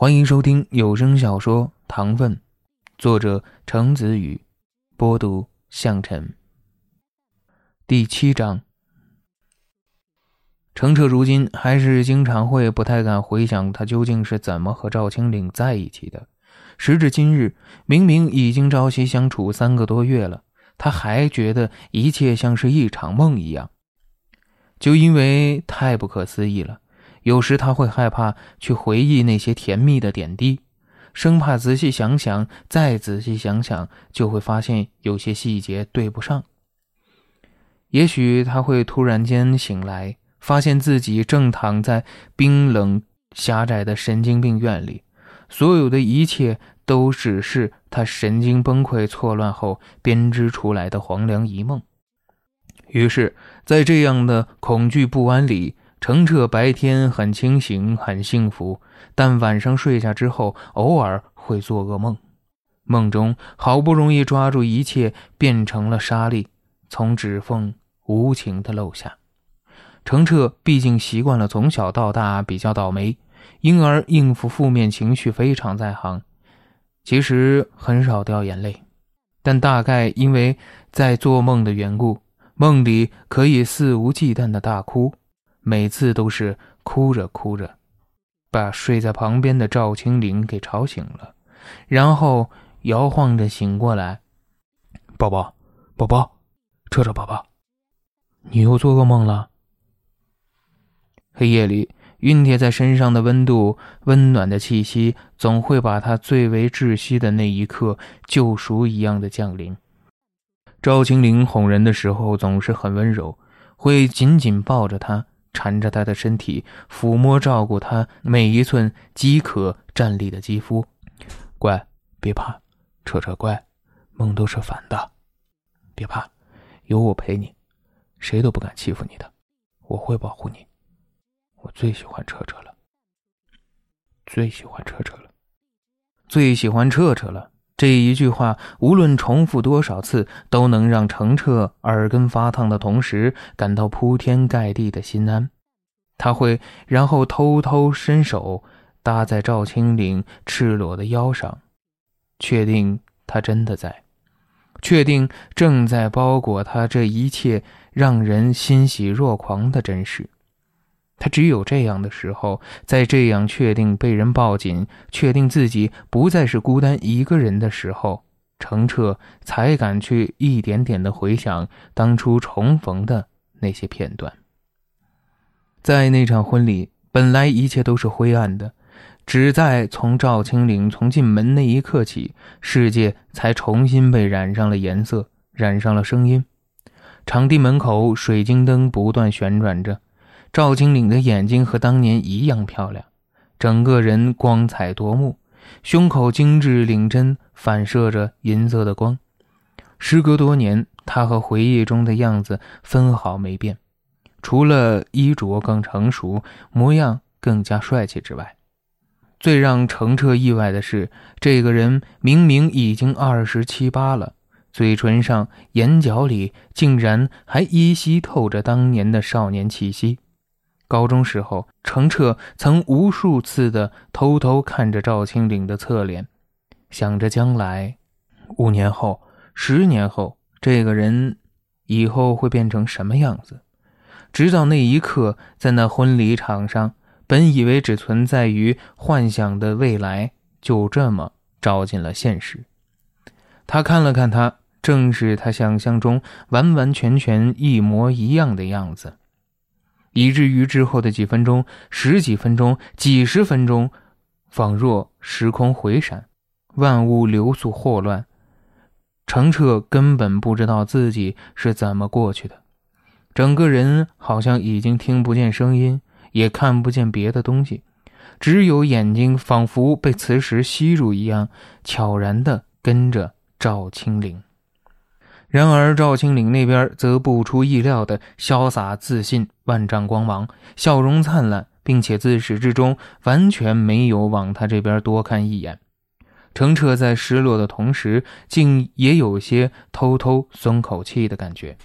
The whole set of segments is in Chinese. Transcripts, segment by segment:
欢迎收听有声小说《糖分》，作者程子宇，播读向晨。第七章，程澈如今还是经常会不太敢回想他究竟是怎么和赵青岭在一起的。时至今日，明明已经朝夕相处三个多月了，他还觉得一切像是一场梦一样，就因为太不可思议了。有时他会害怕去回忆那些甜蜜的点滴，生怕仔细想想，再仔细想想，就会发现有些细节对不上。也许他会突然间醒来，发现自己正躺在冰冷狭窄的神经病院里，所有的一切都只是他神经崩溃错乱后编织出来的黄粱一梦。于是，在这样的恐惧不安里。程澈白天很清醒，很幸福，但晚上睡下之后，偶尔会做噩梦。梦中好不容易抓住一切，变成了沙粒，从指缝无情地漏下。程澈毕竟习惯了从小到大比较倒霉，因而应付负面情绪非常在行。其实很少掉眼泪，但大概因为在做梦的缘故，梦里可以肆无忌惮的大哭。每次都是哭着哭着，把睡在旁边的赵青林给吵醒了，然后摇晃着醒过来：“宝宝，宝宝，彻彻宝宝，你又做噩梦了。”黑夜里，熨贴在身上的温度、温暖的气息，总会把他最为窒息的那一刻救赎一样的降临。赵青林哄人的时候总是很温柔，会紧紧抱着他。缠着他的身体，抚摸照顾他每一寸饥渴站立的肌肤。乖，别怕，彻彻乖，梦都是反的，别怕，有我陪你，谁都不敢欺负你的，我会保护你。我最喜欢彻彻了，最喜欢彻彻了，最喜欢彻彻了。这一句话，无论重复多少次，都能让程澈耳根发烫的同时，感到铺天盖地的心安。他会然后偷偷伸手搭在赵青岭赤裸的腰上，确定他真的在，确定正在包裹他这一切让人欣喜若狂的真实。他只有这样的时候，在这样确定被人抱紧、确定自己不再是孤单一个人的时候，程澈才敢去一点点的回想当初重逢的那些片段。在那场婚礼，本来一切都是灰暗的，只在从赵青岭从进门那一刻起，世界才重新被染上了颜色，染上了声音。场地门口，水晶灯不断旋转着。赵青岭的眼睛和当年一样漂亮，整个人光彩夺目，胸口精致领针反射着银色的光。时隔多年，他和回忆中的样子分毫没变，除了衣着更成熟，模样更加帅气之外，最让程澈意外的是，这个人明明已经二十七八了，嘴唇上、眼角里竟然还依稀透着当年的少年气息。高中时候，程澈曾无数次的偷偷看着赵青岭的侧脸，想着将来，五年后、十年后，这个人以后会变成什么样子。直到那一刻，在那婚礼场上，本以为只存在于幻想的未来，就这么照进了现实。他看了看他，正是他想象中完完全全一模一样的样子。以至于之后的几分钟、十几分钟、几十分钟，仿若时空回闪，万物流速霍乱。程澈根本不知道自己是怎么过去的，整个人好像已经听不见声音，也看不见别的东西，只有眼睛仿佛被磁石吸入一样，悄然地跟着赵青灵。然而赵青岭那边则不出意料的潇洒自信、万丈光芒，笑容灿烂，并且自始至终完全没有往他这边多看一眼。程澈在失落的同时，竟也有些偷偷松口气的感觉。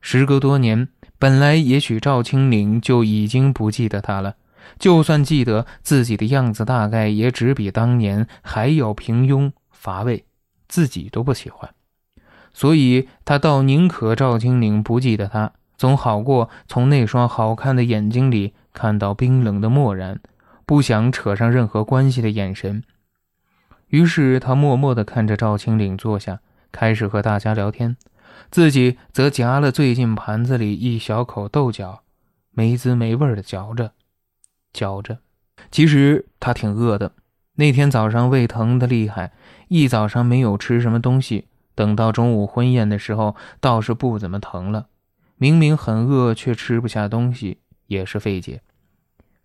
时隔多年，本来也许赵青岭就已经不记得他了，就算记得自己的样子，大概也只比当年还要平庸乏味，自己都不喜欢。所以他倒宁可赵青岭不记得他，总好过从那双好看的眼睛里看到冰冷的漠然，不想扯上任何关系的眼神。于是他默默地看着赵青岭坐下，开始和大家聊天，自己则夹了最近盘子里一小口豆角，没滋没味地嚼着，嚼着。其实他挺饿的，那天早上胃疼得厉害，一早上没有吃什么东西。等到中午婚宴的时候，倒是不怎么疼了。明明很饿，却吃不下东西，也是费解。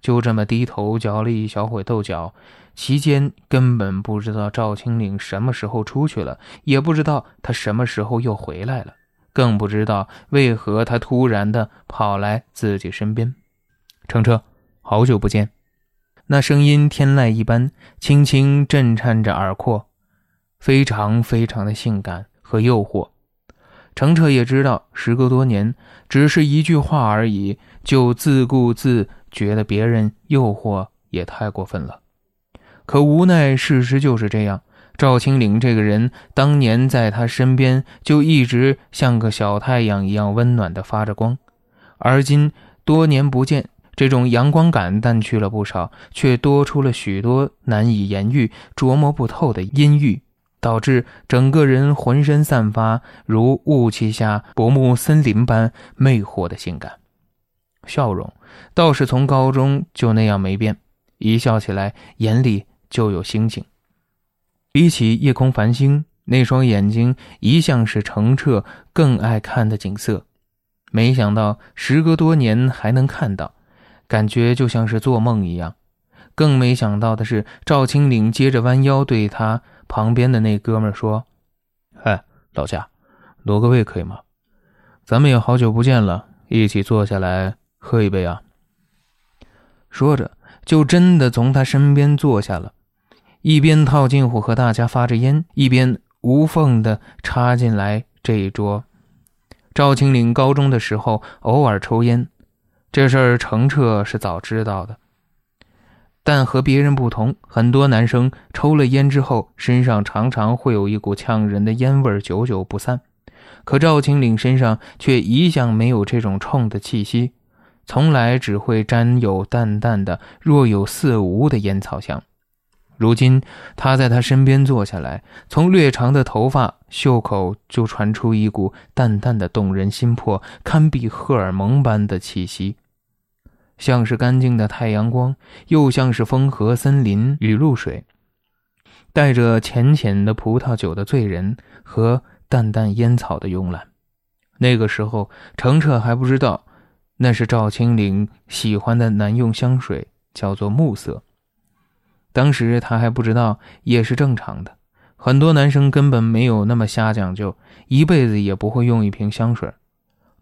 就这么低头嚼了一小会豆角，期间根本不知道赵青岭什么时候出去了，也不知道他什么时候又回来了，更不知道为何他突然的跑来自己身边。程程，好久不见。那声音天籁一般，轻轻震颤着耳廓。非常非常的性感和诱惑，程澈也知道，时隔多年，只是一句话而已，就自顾自觉得别人诱惑也太过分了。可无奈，事实就是这样。赵青岭这个人，当年在他身边就一直像个小太阳一样温暖的发着光，而今多年不见，这种阳光感淡去了不少，却多出了许多难以言喻、琢磨不透的阴郁。导致整个人浑身散发如雾气下薄暮森林般魅惑的性感，笑容倒是从高中就那样没变，一笑起来眼里就有星星。比起夜空繁星，那双眼睛一向是澄澈更爱看的景色。没想到时隔多年还能看到，感觉就像是做梦一样。更没想到的是，赵青岭接着弯腰对他。旁边的那哥们说：“嗨，老夏，挪个位可以吗？咱们也好久不见了，一起坐下来喝一杯啊。”说着，就真的从他身边坐下了，一边套近乎和大家发着烟，一边无缝的插进来这一桌。赵青岭高中的时候偶尔抽烟，这事儿程澈是早知道的。但和别人不同，很多男生抽了烟之后，身上常常会有一股呛人的烟味，久久不散。可赵青岭身上却一向没有这种冲的气息，从来只会沾有淡淡的、若有似无的烟草香。如今他在他身边坐下来，从略长的头发、袖口就传出一股淡淡的、动人心魄、堪比荷尔蒙般的气息。像是干净的太阳光，又像是风和森林雨露水，带着浅浅的葡萄酒的醉人和淡淡烟草的慵懒。那个时候，程澈还不知道，那是赵青岭喜欢的男用香水，叫做暮色。当时他还不知道，也是正常的。很多男生根本没有那么瞎讲究，一辈子也不会用一瓶香水。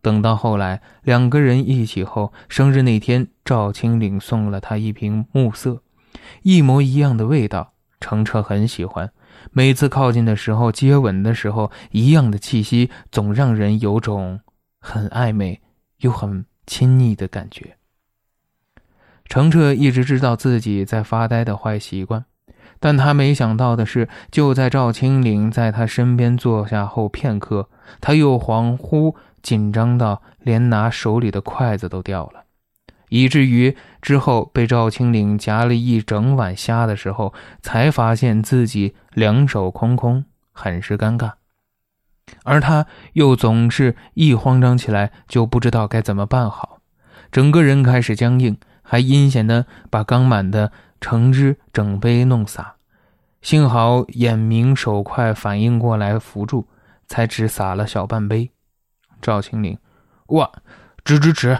等到后来，两个人一起后，生日那天，赵青岭送了他一瓶暮色，一模一样的味道。程澈很喜欢，每次靠近的时候，接吻的时候，一样的气息，总让人有种很暧昧又很亲昵的感觉。程澈一直知道自己在发呆的坏习惯，但他没想到的是，就在赵青岭在他身边坐下后片刻，他又恍惚。紧张到连拿手里的筷子都掉了，以至于之后被赵青岭夹了一整碗虾的时候，才发现自己两手空空，很是尴尬。而他又总是一慌张起来就不知道该怎么办好，整个人开始僵硬，还阴险的把刚满的橙汁整杯弄洒。幸好眼明手快，反应过来扶住，才只洒了小半杯。赵青岭，哇，纸纸纸！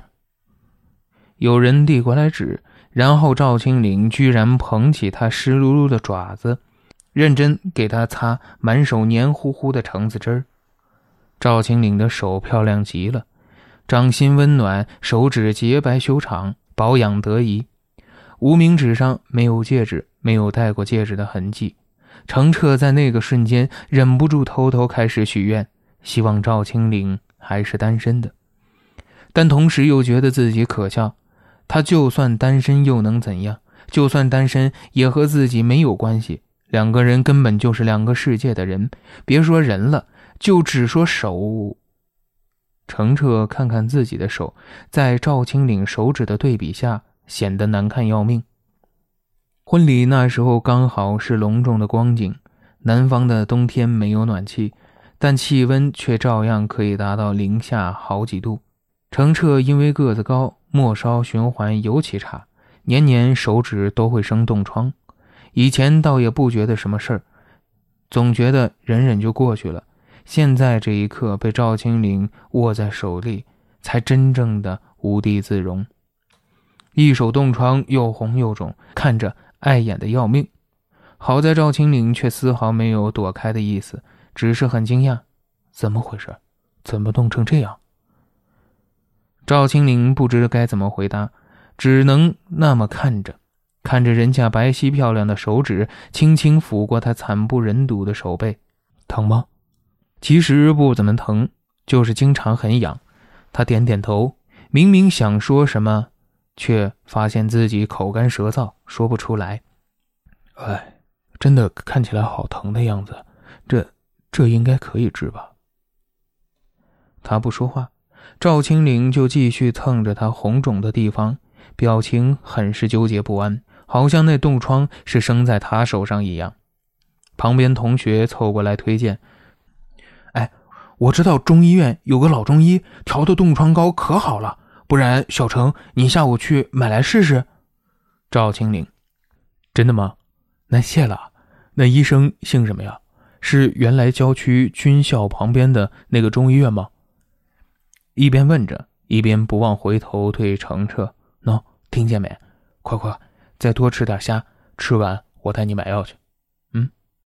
有人递过来纸，然后赵青岭居然捧起他湿漉漉的爪子，认真给他擦满手黏糊糊的橙子汁儿。赵青岭的手漂亮极了，掌心温暖，手指洁白修长，保养得宜。无名指上没有戒指，没有戴过戒指的痕迹。程澈在那个瞬间忍不住偷偷开始许愿，希望赵青岭。还是单身的，但同时又觉得自己可笑。他就算单身又能怎样？就算单身也和自己没有关系。两个人根本就是两个世界的人，别说人了，就只说手。程澈看看自己的手，在赵青岭手指的对比下，显得难看要命。婚礼那时候刚好是隆重的光景，南方的冬天没有暖气，但气温却照样可以达到零下好几度。程澈因为个子高，末梢循环尤其差，年年手指都会生冻疮。以前倒也不觉得什么事儿，总觉得忍忍就过去了。现在这一刻被赵青岭握在手里，才真正的无地自容。一手冻疮又红又肿，看着碍眼的要命。好在赵青岭却丝毫没有躲开的意思，只是很惊讶：怎么回事？怎么冻成这样？赵青岭不知该怎么回答，只能那么看着，看着人家白皙漂亮的手指，轻轻抚过他惨不忍睹的手背，疼吗？其实不怎么疼，就是经常很痒。他点点头，明明想说什么，却发现自己口干舌燥，说不出来。哎，真的看起来好疼的样子，这这应该可以治吧？他不说话，赵青岭就继续蹭着他红肿的地方，表情很是纠结不安，好像那冻疮是生在他手上一样。旁边同学凑过来推荐。哎我知道中医院有个老中医调的冻疮膏可好了，不然小程你下午去买来试试。赵青岭，真的吗？那谢了。那医生姓什么呀？是原来郊区军校旁边的那个中医院吗？一边问着，一边不忘回头对程澈：“喏，听见没？快快，再多吃点虾，吃完我带你买药去。”